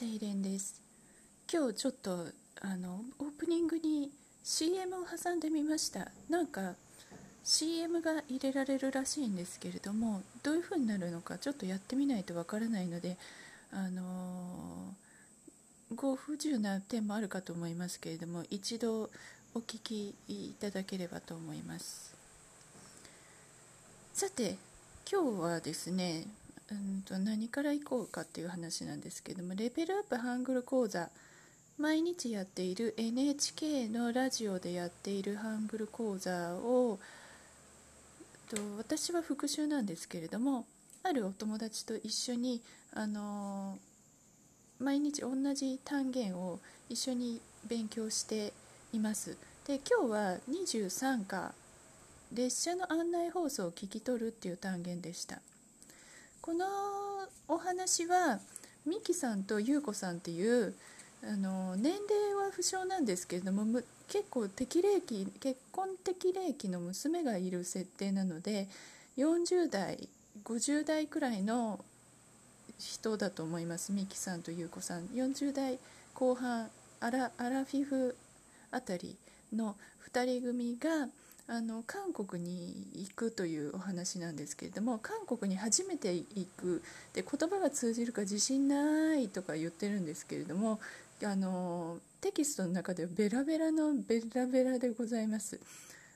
セイレンです。今日ちょっとあのオープニングに CM を挟んでみました。なんか CM が入れられるらしいんですけれどもどういう風になるのかちょっとやってみないとわからないのであのー、ご不自由な点もあるかと思いますけれども一度お聞きいただければと思います。さて今日はですねうんと何からいこうかっていう話なんですけどもレベルアップハングル講座毎日やっている NHK のラジオでやっているハングル講座をと私は復習なんですけれどもあるお友達と一緒にあの毎日同じ単元を一緒に勉強しています。で今日は23課列車の案内放送を聞き取るっていう単元でした。このお話はミキさんとユウコさんっていうあの年齢は不詳なんですけれども結構適齢期結婚適齢期の娘がいる設定なので40代50代くらいの人だと思いますミキさんとユウコさん。40代後半アラアラフィフあたりの2人組があの韓国に行くというお話なんですけれども韓国に初めて行くで言葉が通じるか自信ないとか言ってるんですけれどもあのテキストの中ではベラベラのベラベラでございます。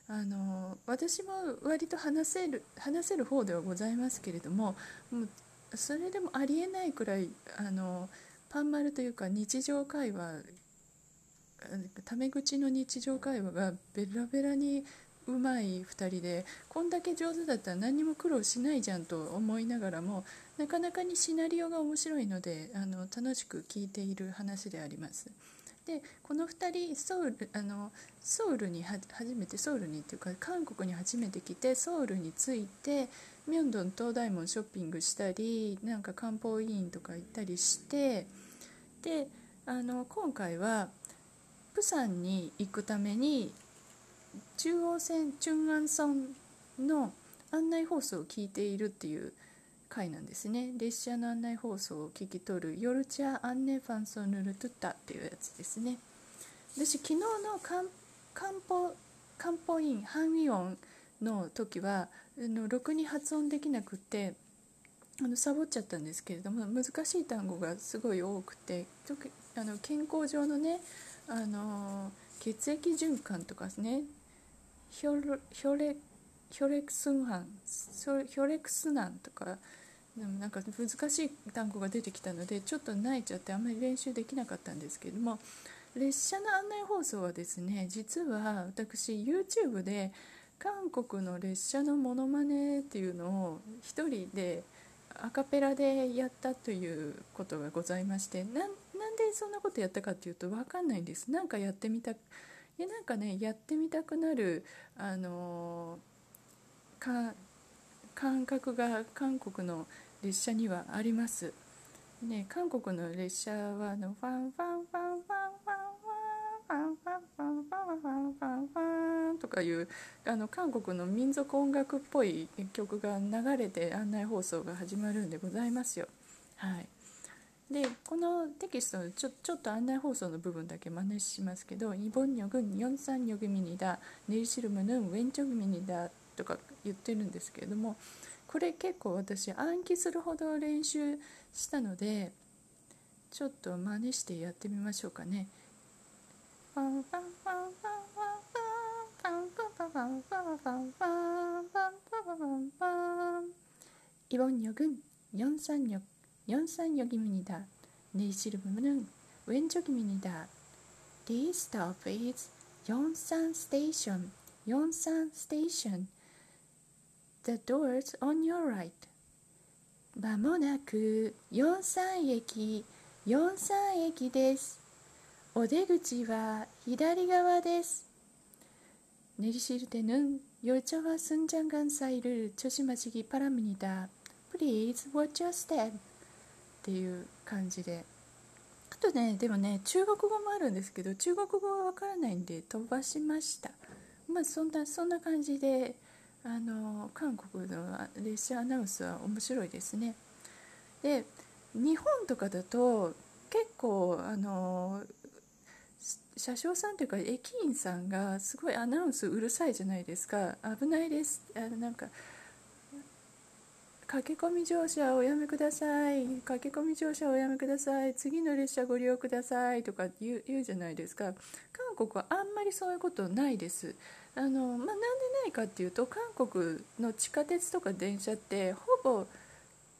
あの私も割と話せる話せる方ではございますけれどももうそれでもありえないくらいあのパン丸というか日常会話タメ口の日常会話がベラベラにうまい2人でこんだけ上手だったら何にも苦労しないじゃんと思いながらもなかなかにシナリオが面白いのであの楽しく聞いている話であります。でこの2人ソウルあのソウルに初めてソウルにっていうか韓国に初めて来てソウルに着いてミョンドン東大門ショッピングしたりなんか漢方医院とか行ったりしてであの今回はプサンに行くために中央線チュンアンソンの案内放送を聞いているっていう回なんですね。列車の案内放送を聞き取る「ヨルチャアンネファンソヌルトゥッタ」っていうやつですね。私昨日の漢方漢方院ハンウィオンの時はあのろくに発音できなくてあのサボっちゃったんですけれども難しい単語がすごい多くてあの健康上のねあの血液循環とかねヒョレクスンハンヒョレクスナンとかなんか難しい単語が出てきたのでちょっと泣いちゃってあんまり練習できなかったんですけれども列車の案内放送はですね実は私 YouTube で韓国の列車のモノマネっていうのを1人でアカペラでやったということがございましてなんでそんなことやったかっていうと分かんないんです。なんかやってみたいやなんかねやってみたくなるあのか感覚が韓国の列車にはあります。ね、韓国の列車はあのファンファンファンファンファンファンファンファンファンファンファンファンとかいうあの韓国の民族音楽っぽい曲が流れて案内放送が始まるんでございますよ。はい、でこのテキストのちょちょっと案内放送の部分だけ真似しますけどイボ「日ンサンニ三グミにだネイシルムヌンウェンチョグミにだ」とか言ってるんですけれどもこれ結構私暗記するほど練習したのでちょっと真似してやってみましょうかね。イボンニョ軍四三ニョ 연산역입니다 내리시는 왼쪽입니다 This stop is Yonsan Station. Yonsan Station. The doors on your right. まもなく四三駅、四三駅です。お出口は左側です。내리실때는열차와승장간사이를조심하시기바랍니다 Please watch your step. っていう感じで。あとね、でもね、中国語もあるんですけど、中国語はわからないんで飛ばしました。まあそんな、そんな感じで、あの韓国の列車アナウンスは面白いですね。で日本とかだと結構あの車掌さんというか駅員さんがすごいアナウンスうるさいじゃないですか危ないですあのなんか駆け込み乗車おやめください。駆け込み乗車おやめください。次の列車ご利用ください。とか言う言うじゃないですか。韓国はあんまりそういうことないです。あの、まあ、なんでないかっていうと韓国の地下鉄とか電車ってほぼ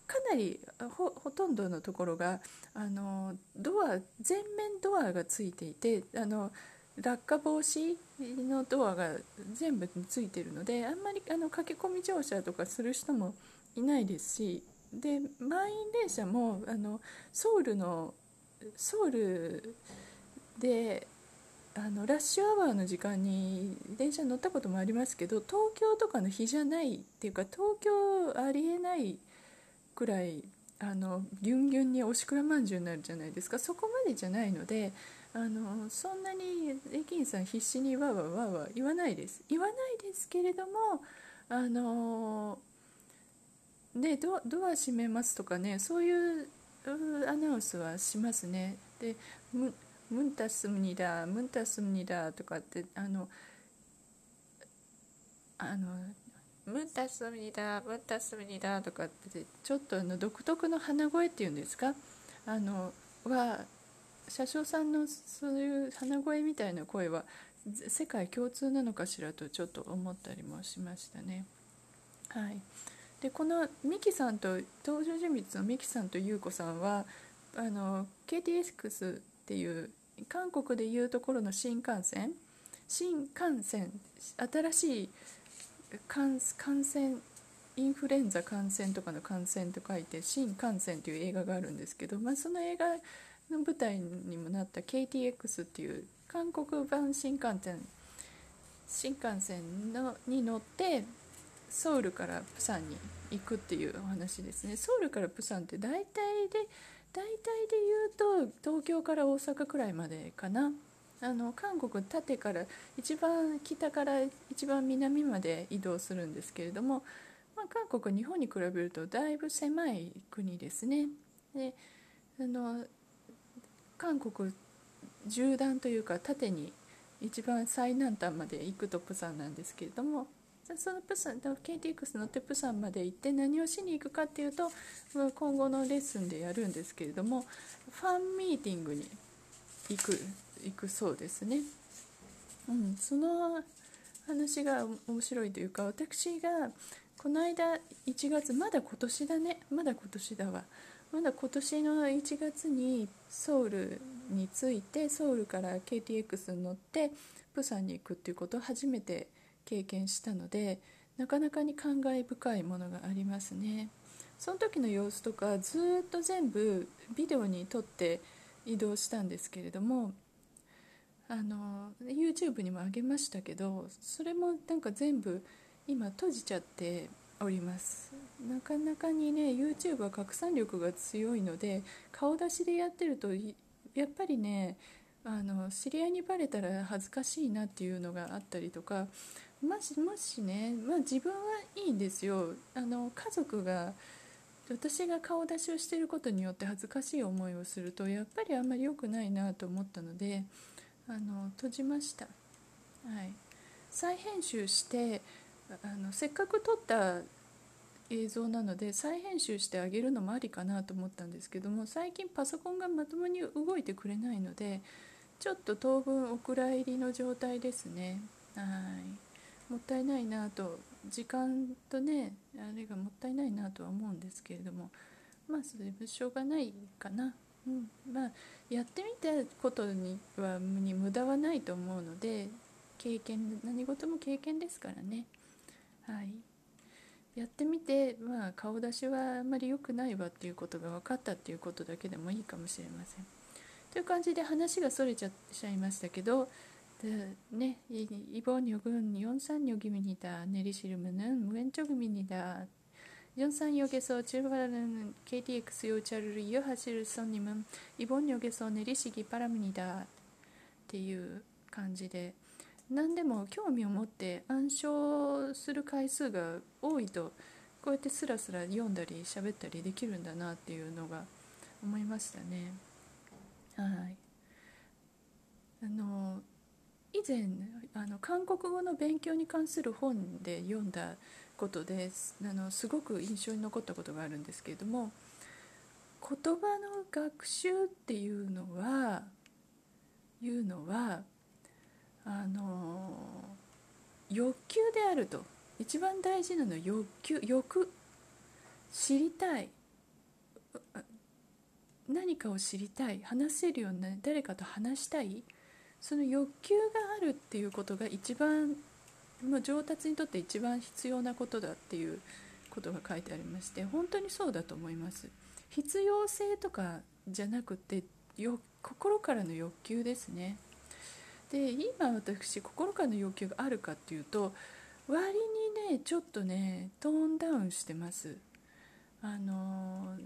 かなりほとんどのところがあのドア全面ドアがついていてあの落下防止のドアが全部ついてるのであんまりあの駆け込み乗車とかする人もいないですしで満員電車もあのソウルのソウルであのラッシュアワーの時間に電車に乗ったこともありますけど東京とかの日じゃないっていうか東京ありえないくらいあのギュンギュンにおしくらまんじゅうになるじゃないですか。そこまでじゃないのであのそんなに駅員さん必死にわわわわ言わないです。言わないですけれどもあのでドドア閉めますとかねそういうアナウンスはしますね。でムムンタスムニダムンタスムニダとかってあのあのムンタスムニダムンタスムニダとかってちょっとあの独特の鼻声っていうんですか？あのは車掌さんのそういう鼻声みたいな声は世界共通なのかしらとちょっと思ったりもしましたね。はい。でこのミキさんと登場人物のミキさんと優子さんはあの KTX っていう韓国でいうところの新幹線新幹線新しい感染インフルエンザ感染とかの感染と書いて新幹線という映画があるんですけど、まあ、その映画の舞台にもなった KTX っていう韓国版新幹線新幹線のに乗ってソウルからプサンに行くっていうお話ですね。ソウルからプサンって大体で大体で言うと東京から大阪くらいまでかな。あの韓国縦から一番北から一番南まで移動するんですけれども、まあ、韓国日本に比べるとだいぶ狭い国ですね。であの韓国縦断というか縦に一番最南端まで行くとプサンなんですけれどもそのプサン KTX 乗ってプサンまで行って何をしに行くかっていうと今後のレッスンでやるんですけれどもファンミーティングに行く行くそうですね。うん、その話が面白いというか私がこの間1月まだ今年だねまだ今年だわまだ今年の1月にソウルに着いてソウルから KTX に乗ってプサンに行くっていうことを初めて経験したのでなかなかに感慨深いものがありますね。その時の様子とかずっと全部ビデオに撮って移動したんですけれどもあの YouTube にもあげましたけどそれもなんか全部今閉じちゃっております。なかなかにね YouTube は拡散力が強いので顔出しでやってるとやっぱりねあの知り合いにバレたら恥ずかしいなっていうのがあったりとかもしもしね、まあ、自分はいいんですよ。あの家族が私が顔出しをしていることによって恥ずかしい思いをするとやっぱりあんまり良くないなと思ったのであの閉じました、はい、再編集してあのせっかく撮った映像なので再編集してあげるのもありかなと思ったんですけども最近パソコンがまともに動いてくれないのでちょっと当分お蔵入りの状態ですね。はい。もったいないなと時間とねあれがもったいないなとは思うんですけれども。まあそれもしょうがないかな、うん、まあやってみたことにはに無駄はないと思うので経験何事も経験ですからね。はい。やってみて、まあ、顔出しはあんまり良くないわっていうことが分かったっていうことだけでもいいかもしれません。という感じで話がそれちゃいましたけど네, 이번 역은 연산역입니다. 내리시려면은 왼쪽입니다. 연산역에서 출발하는 KTX 열차를 이용하실 손님은 이번 역에서 내리시기 바랍니다. っていう感じで何でも興味を持って暗唱する回数が多いとこうやってスラスラ読んだり喋ったりできるんだなっていうのが思いましたね。 はい。あの以前あの韓国語の勉強に関する本で読んだことです。あのすごく印象に残ったことがあるんですけれども言葉の学習っていうのはいうのはあの欲求であると。一番大事なのは欲求欲。知りたい。何かを知りたい話せるようになり誰かと話したいその欲求があるっていうことが一番ま上達にとって一番必要なことだっていうことが書いてありまして本当にそうだと思います。必要性とかじゃなくてよ心からの欲求ですね。で今私心からの欲求があるかっていうと割にねちょっとねトーンダウンしてます。あの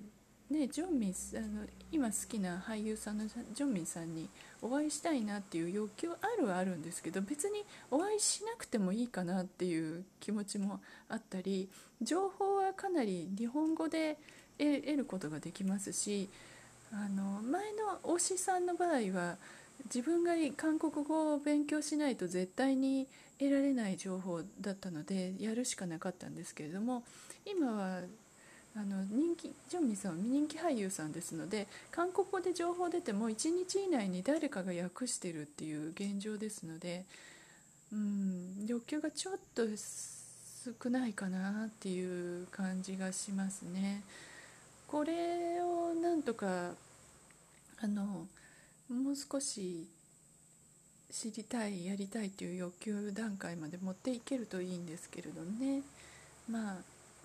ねジョンミンあの今好きな俳優さんのジョンミンさんにお会いしたいなっていう欲求あるはあるんですけど別にお会いしなくてもいいかなっていう気持ちもあったり情報はかなり日本語で得ることができますしあの前の推しさんの場合は自分が韓国語を勉強しないと絶対に得られない情報だったのでやるしかなかったんですけれども今はあの人気ジョンミンさんは人気俳優さんですので韓国語で情報出ても1日以内に誰かが訳してるっていう現状ですのでうん欲求がちょっと少ないかなっていう感じがしますね。これをなんとかあのもう少し知りたいやりたいという欲求段階まで持っていけるといいんですけれどねまあ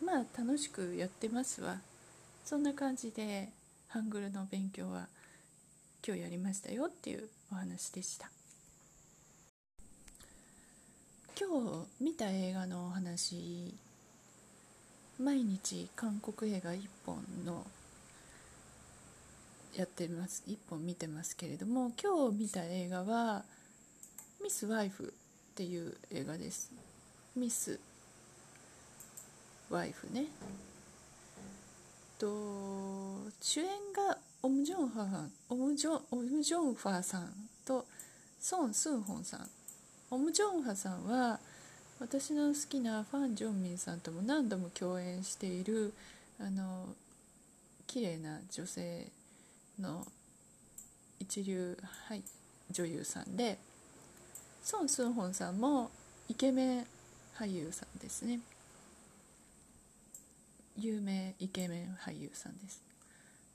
まあ楽しくやってますわ。そんな感じでハングルの勉強は今日やりましたよっていうお話でした。今日見た映画のお話毎日韓国映画1本のやってます1本見てますけれども今日見た映画は「ミス・ワイフ」っていう映画です。ミスワイフね。と主演がオム・ジョンファさんオムジョオムジョンファさんとソン・スンホンさん。オム・ジョンファさんは私の好きなファン・ジョンミンさんとも何度も共演しているあの綺麗な女性の一流、はい、女優さんでソン・スンホンさんもイケメン俳優さんですね。有名イケメン俳優さんです。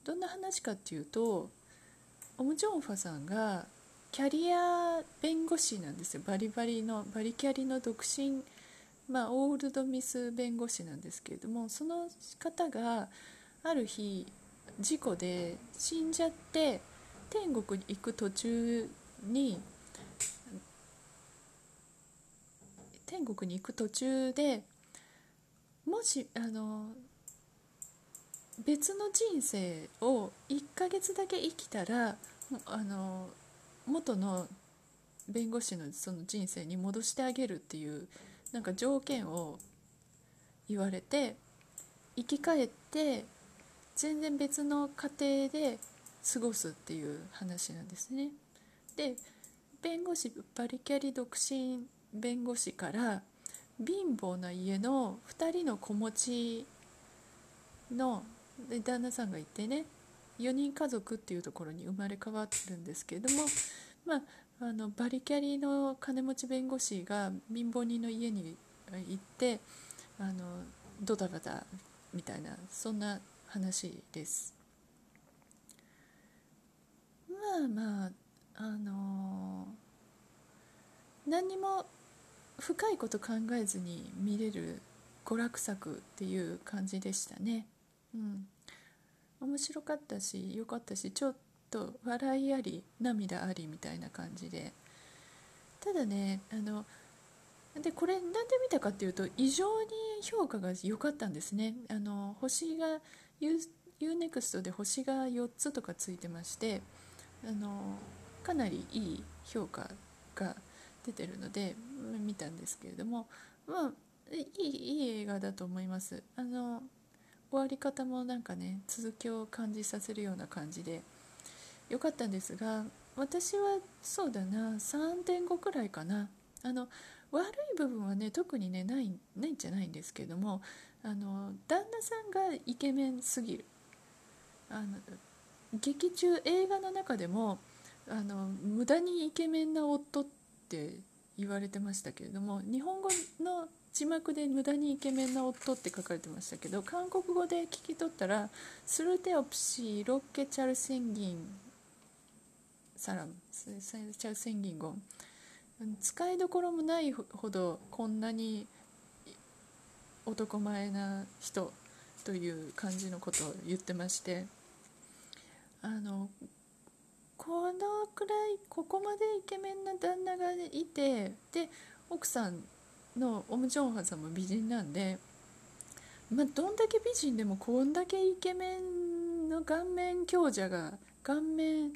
どんな話かっていうとオム・ジョンファさんがキャリア弁護士なんですよ。バリバリのバリキャリの独身まあオールドミス弁護士なんですけれどもその方がある日事故で死んじゃって天国に行く途中に天国に行く途中でもしあの別の人生を1ヶ月だけ生きたらあの元の弁護士のその人生に戻してあげるっていうなんか条件を言われて生き返って全然別の家庭で過ごすっていう話なんですね。で弁護士バリキャリ独身弁護士から貧乏な家の2人の子持ちので旦那さんがいてね4人家族っていうところに生まれ変わってるんですけれども、まあ、あのバリキャリの金持ち弁護士が貧乏人の家に行ってあのドタバタみたいなそんな話です。まあまああのー、何にも深いこと考えずに見れる娯楽作っていう感じでしたね。うん。面白かったし良かったしちょっと笑いあり涙ありみたいな感じで。ただねあのでこれ何で見たかっていうと異常に評価が良かったんですね。あの星が UNEXT で星が4つとかついてましてあのかなりいい評価が出てるので見たんですけれどもまあいいいい映画だと思います。あの終わり方もなんかね続きを感じさせるような感じで良かったんですが私はそうだな3.5くらいかな。あの悪い部分はね特にねないないんじゃないんですけどもあの旦那さんがイケメンすぎる。あの劇中映画の中でもあの無駄にイケメンな夫って言われてましたけれども日本語の字幕で無駄にイケメンな夫って書かれてましたけど韓国語で聞き取ったら「スルテオプシーロッケチャルセンギンサラムチャルセンギンゴン」使いどころもないほどこんなに男前な人という感じのことを言ってまして。あのこのくらいここまでイケメンな旦那がいてで奥さんのオム・ジョンハさんも美人なんで、まあ、どんだけ美人でもこんだけイケメンの顔面強者が顔面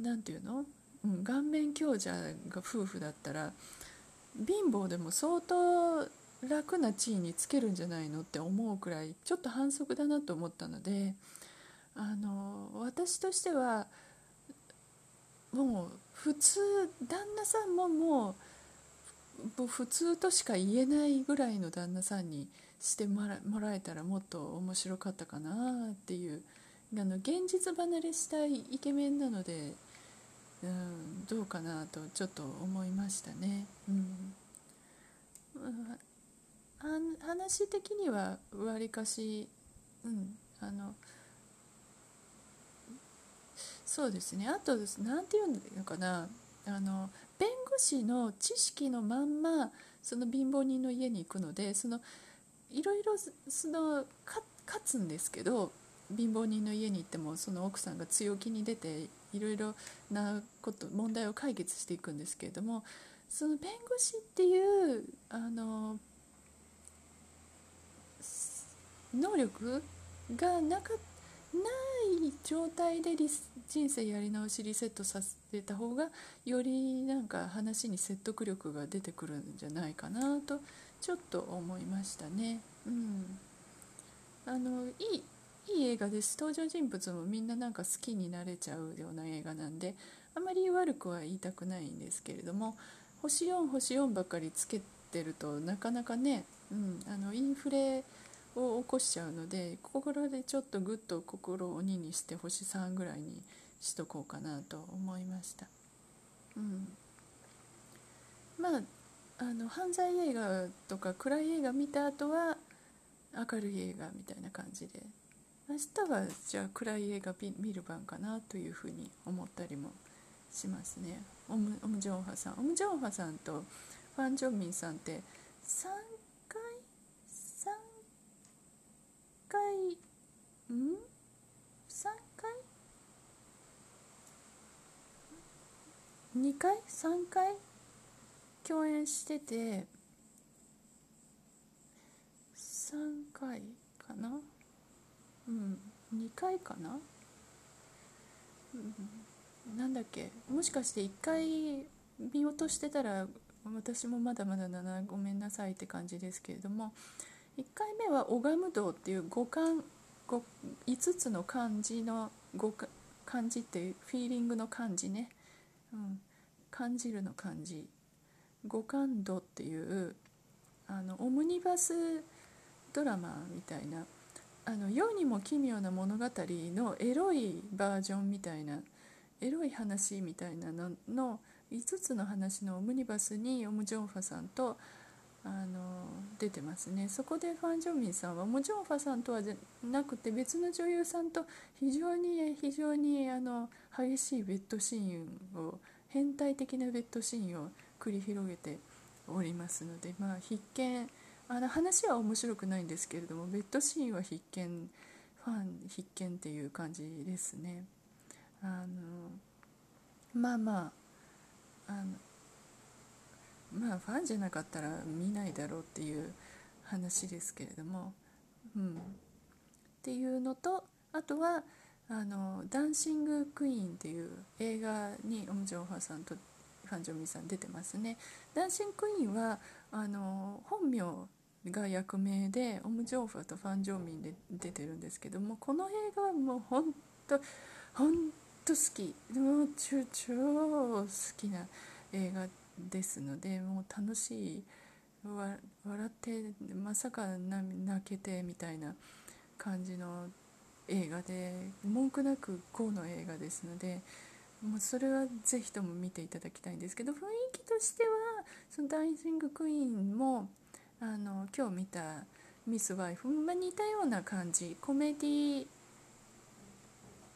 なんていうの、うん、顔面強者が夫婦だったら貧乏でも相当楽な地位につけるんじゃないのって思うくらいちょっと反則だなと思ったのであの私としてはもう普通旦那さんももう普通としか言えないぐらいの旦那さんにしてもらえたらもっと面白かったかなっていうあの現実離れしたいイケメンなので、うん、どうかなとちょっと思いましたね。うん。話的にはわりかし、うん、あのそうですね。あと何て言うのかな。あの護士の知識のまんまその貧乏人の家に行くのでそのいろいろその勝つんですけど貧乏人の家に行ってもその奥さんが強気に出ていろいろなこと問題を解決していくんですけれどもその弁護士っていうあの能力がなかっない状態で人生やり直しリセットさせた方がよりなんか話に説得力が出てくるんじゃないかなとちょっと思いましたね。うん、あのいいいい映画です登場人物もみんななんか好きになれちゃうような映画なんであまり悪くは言いたくないんですけれども星4星4ばっかりつけてるとなかなかね、うん、あのインフレを起こしちゃうので心でちょっとぐっと心を鬼にして星3ぐらいにしとこうかなと思いました。うん、まああの犯罪映画とか暗い映画見た後は明るい映画みたいな感じで。明日はじゃあ暗い映画見る番かなというふうに思ったりもしますね。オムオムジョンハさん。オムジョンハさんとファン・ジョンミンさんって3回ん？3回？2回？3回？共演してて3回かな？うん2回かな、うん、なんだっけ？もしかして1回見落としてたら私もまだまだだなごめんなさいって感じですけれども1回目は拝む道っていう五感五5つの漢字の五漢字っていうフィーリングの漢字ね、うん、感じるの漢字。五感度っていうあのオムニバスドラマみたいなあの世にも奇妙な物語のエロいバージョンみたいなエロい話みたいなのの5つの話のオムニバスにオム・ジョンファさんとあの出てますね。そこでファン・ジョンミンさんはもちろんファさんとはじゃなくて別の女優さんと非常に非常にあの激しいベッドシーンを変態的なベッドシーンを繰り広げておりますのでまあ必見あの話は面白くないんですけれどもベッドシーンは必見ファン必見っていう感じですね。あのまあまああのまあファンじゃなかったら見ないだろうっていう話ですけれども、うん、っていうのとあとはあの「ダンシング・クイーン」っていう映画にオム・ジョンファさんとファン・ジョンミさん出てますね。ダンシング・クイーンはあの本名が役名でオム・ジョンファとファン・ジョンミンで出てるんですけどもこの映画はもう本当本と好き。もう超好きな映画ですのでもう楽しい笑ってまさか泣けてみたいな感じの映画で文句なくこうの映画ですのでもうそれはぜひとも見ていただきたいんですけど雰囲気としてはそのダイシング・クイーンもあの今日見たミス・ワイフ、ま、似たような感じコメディ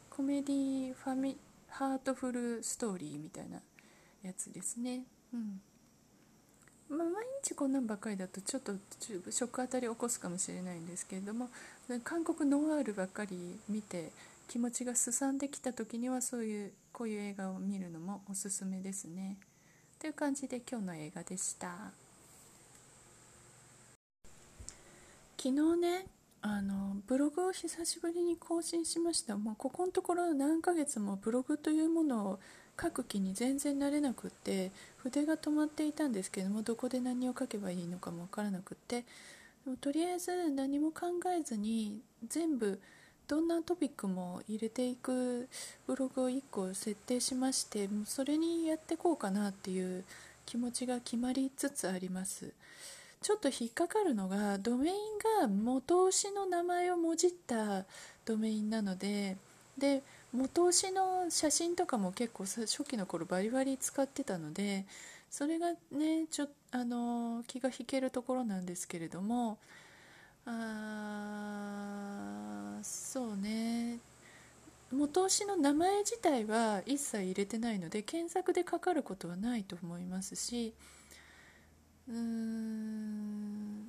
コメディファミハートフルストーリーみたいなやつですね。うんまあ、毎日こんなんばかりだとちょっとショック当たり起こすかもしれないんですけれども韓国ノワールばっかり見て気持ちがすさんできた時にはそういうこういう映画を見るのもおすすめですね。という感じで今日の映画でした。昨日ねあのブログを久しぶりに更新しましたもうここのところ何ヶ月もブログというものを書く気に全然なれなくって筆が止まっていたんですけどもどこで何を書けばいいのかも分からなくって。でもとりあえず何も考えずに全部どんなトピックも入れていくブログを1個設定しましてそれにやってこうかなっていう気持ちが決まりつつあります。ちょっと引っかかるのがドメインが元押しの名前をもじったドメインなのでで元押しの写真とかも結構初期の頃バリバリ使ってたのでそれがねちょあの気が引けるところなんですけれどもあそうね。元押しの名前自体は一切入れてないので検索でかかることはないと思いますしうーん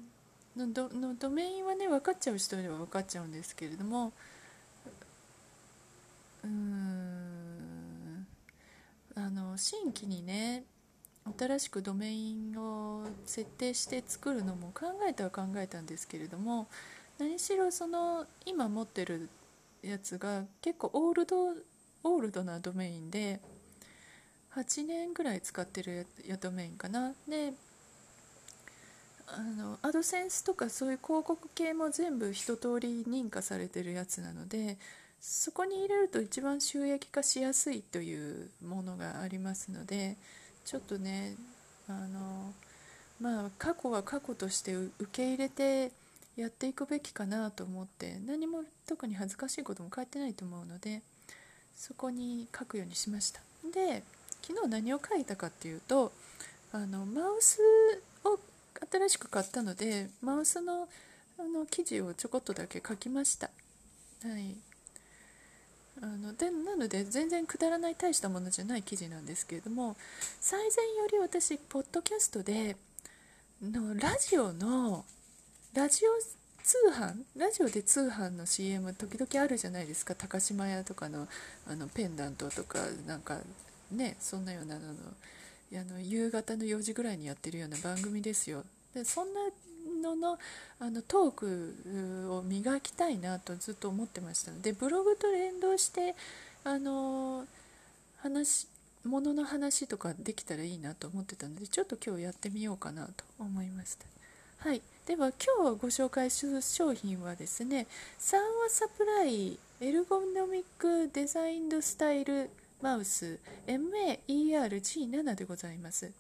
のドのドメインはね分かっちゃう人には分かっちゃうんですけれどもうん。あの新規にね新しくドメインを設定して作るのも考えたは考えたんですけれども何しろその今持ってるやつが結構オールドオールドなドメインで8年ぐらい使ってるやドメインかな。であのアドセンスとかそういう広告系も全部一通り認可されてるやつなのでそこに入れると一番収益化しやすいというものがありますのでちょっとねあのまあ過去は過去として受け入れてやっていくべきかなと思って何も特に恥ずかしいことも書いてないと思うのでそこに書くようにしました。で昨日何を書いたかっていうとあのマウスを新しく買ったのでマウスのあの記事をちょこっとだけ書きました。はい。あのでなので全然くだらない大したものじゃない記事なんですけれども最前より私ポッドキャストでのラジオのラジオ通販ラジオで通販の CM 時々あるじゃないですか。高島屋とかのあのペンダントとかなんかねそんなようなののあの夕方の4時ぐらいにやってるような番組ですよ。でそんなののあのトークを磨きたいなとずっと思ってましたのでブログと連動してあの話ものの話とかできたらいいなと思ってたのでちょっと今日やってみようかなと思いました。はい、では今日ご紹介する商品はですねサンワサプライエルゴノミックデザインドスタイルマウス MAERG7 でございます。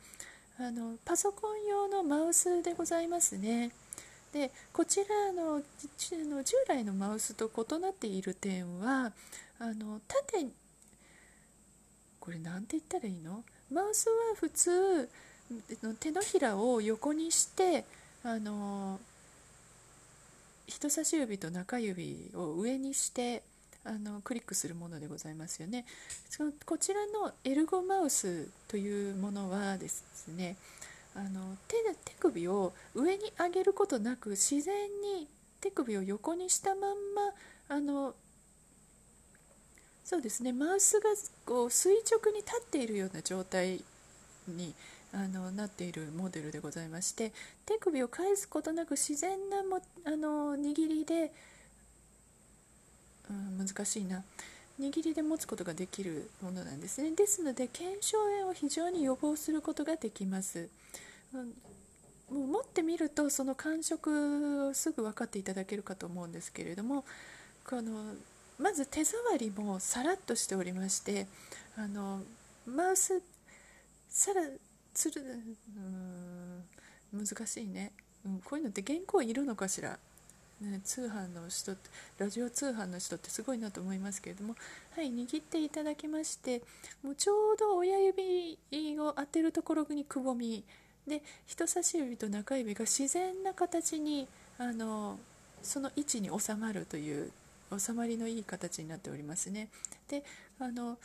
あのパソコン用のマウスでございますね。でこちらの従来のマウスと異なっている点はあの縦これ何て言ったらいいの？マウスは普通手のひらを横にしてあの人差し指と中指を上にしてあのクリックするものでございますよね。そのこちらのエルゴマウスというものはですねあの手で手首を上に上げることなく自然に手首を横にしたまんまあのそうですねマウスがこう垂直に立っているような状態にあのなっているモデルでございまして手首を返すことなく自然なもあの握りでうん、難しいな。握りで持つことができるものなんですね。ですので腱鞘炎を非常に予防することができます、うん、もう持ってみるとその感触をすぐ分かっていただけるかと思うんですけれどもこのまず手触りもさらっとしておりましてあのマウスさらつるうん難しいね、うん、こういうのって原稿いるのかしら？ね、通販の人ってラジオ通販の人ってすごいなと思いますけれどもはい握っていただきましてもうちょうど親指を当てるところにくぼみで人差し指と中指が自然な形にあのその位置に収まるという収まりのいい形になっておりますね。であの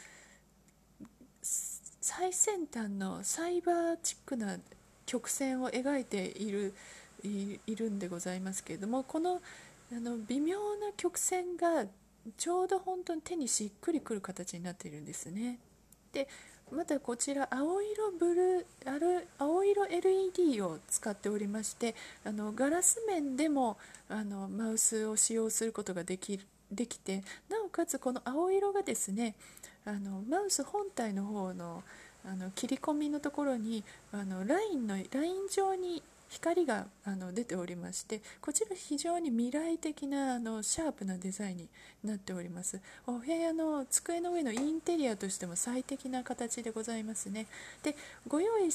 最先端のサイバーチックな曲線を描いているいるんでございますけれどもこのあの微妙な曲線がちょうど本当に手にしっくりくる形になっているんですね。でまたこちら青色ブルある青色 LED を使っておりましてあのガラス面でもあのマウスを使用することができできてなおかつこの青色がですねあのマウス本体の方のあの切り込みのところにあのラインのライン状に光があの出ておりましてこちら非常に未来的なあのシャープなデザインになっております。お部屋の机の上のインテリアとしても最適な形でございますね。でご用意い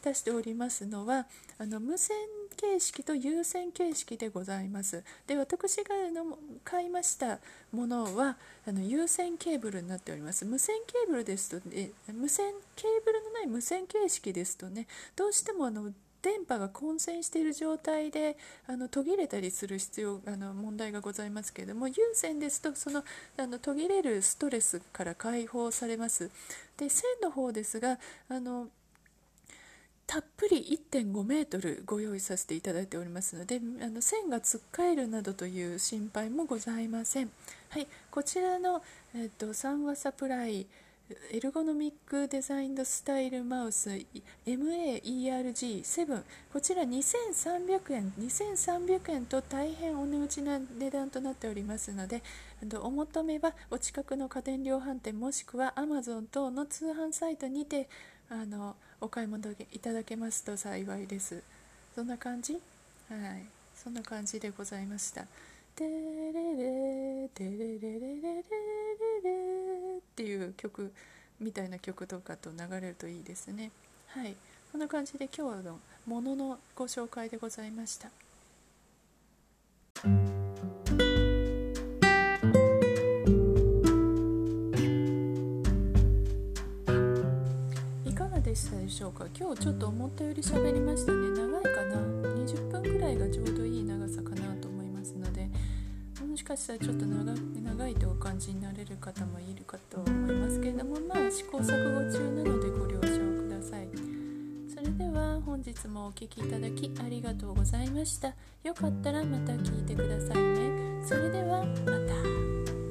たしておりますのはあの無線形式と有線形式でございます。で私がの買いましたものはあの有線ケーブルになっております。無線ケーブルですと、ね、無線ケーブルのない無線形式ですとねどうしてもあの電波が混線している状態であの途切れたりする必要あの問題がございますけれども有線ですとそのあの途切れるストレスから解放されますで線の方ですがあのたっぷり1.5メートルご用意させていただいておりますのであの線がつっかえるなどという心配もございません。はい、こちらの、えっと、3話サプライエルゴノミックデザインドスタイルマウス MAERG7 こちら2300円2300円と大変お値打ちな値段となっておりますのでお求めはお近くの家電量販店もしくは Amazon 等の通販サイトにてあのお買い物いただけますと幸いです。そんな感じ？はい。そんな感じでございました。テレレテレレレっていう曲みたいな曲とかと流れるといいですね。はい。こんな感じで今日のもののご紹介でございました。いかがでしたでしょうか？今日ちょっと思ったより喋りましたね。長いかな？20分ぐらいがちょうどいい長さかなかしたらちょっと長長いとお感じになれる方もいるかと思いますけれどもまあ試行錯誤中なのでご了承ください。それでは本日もお聴きいただきありがとうございました。よかったらまた聞いてくださいね。それではまた。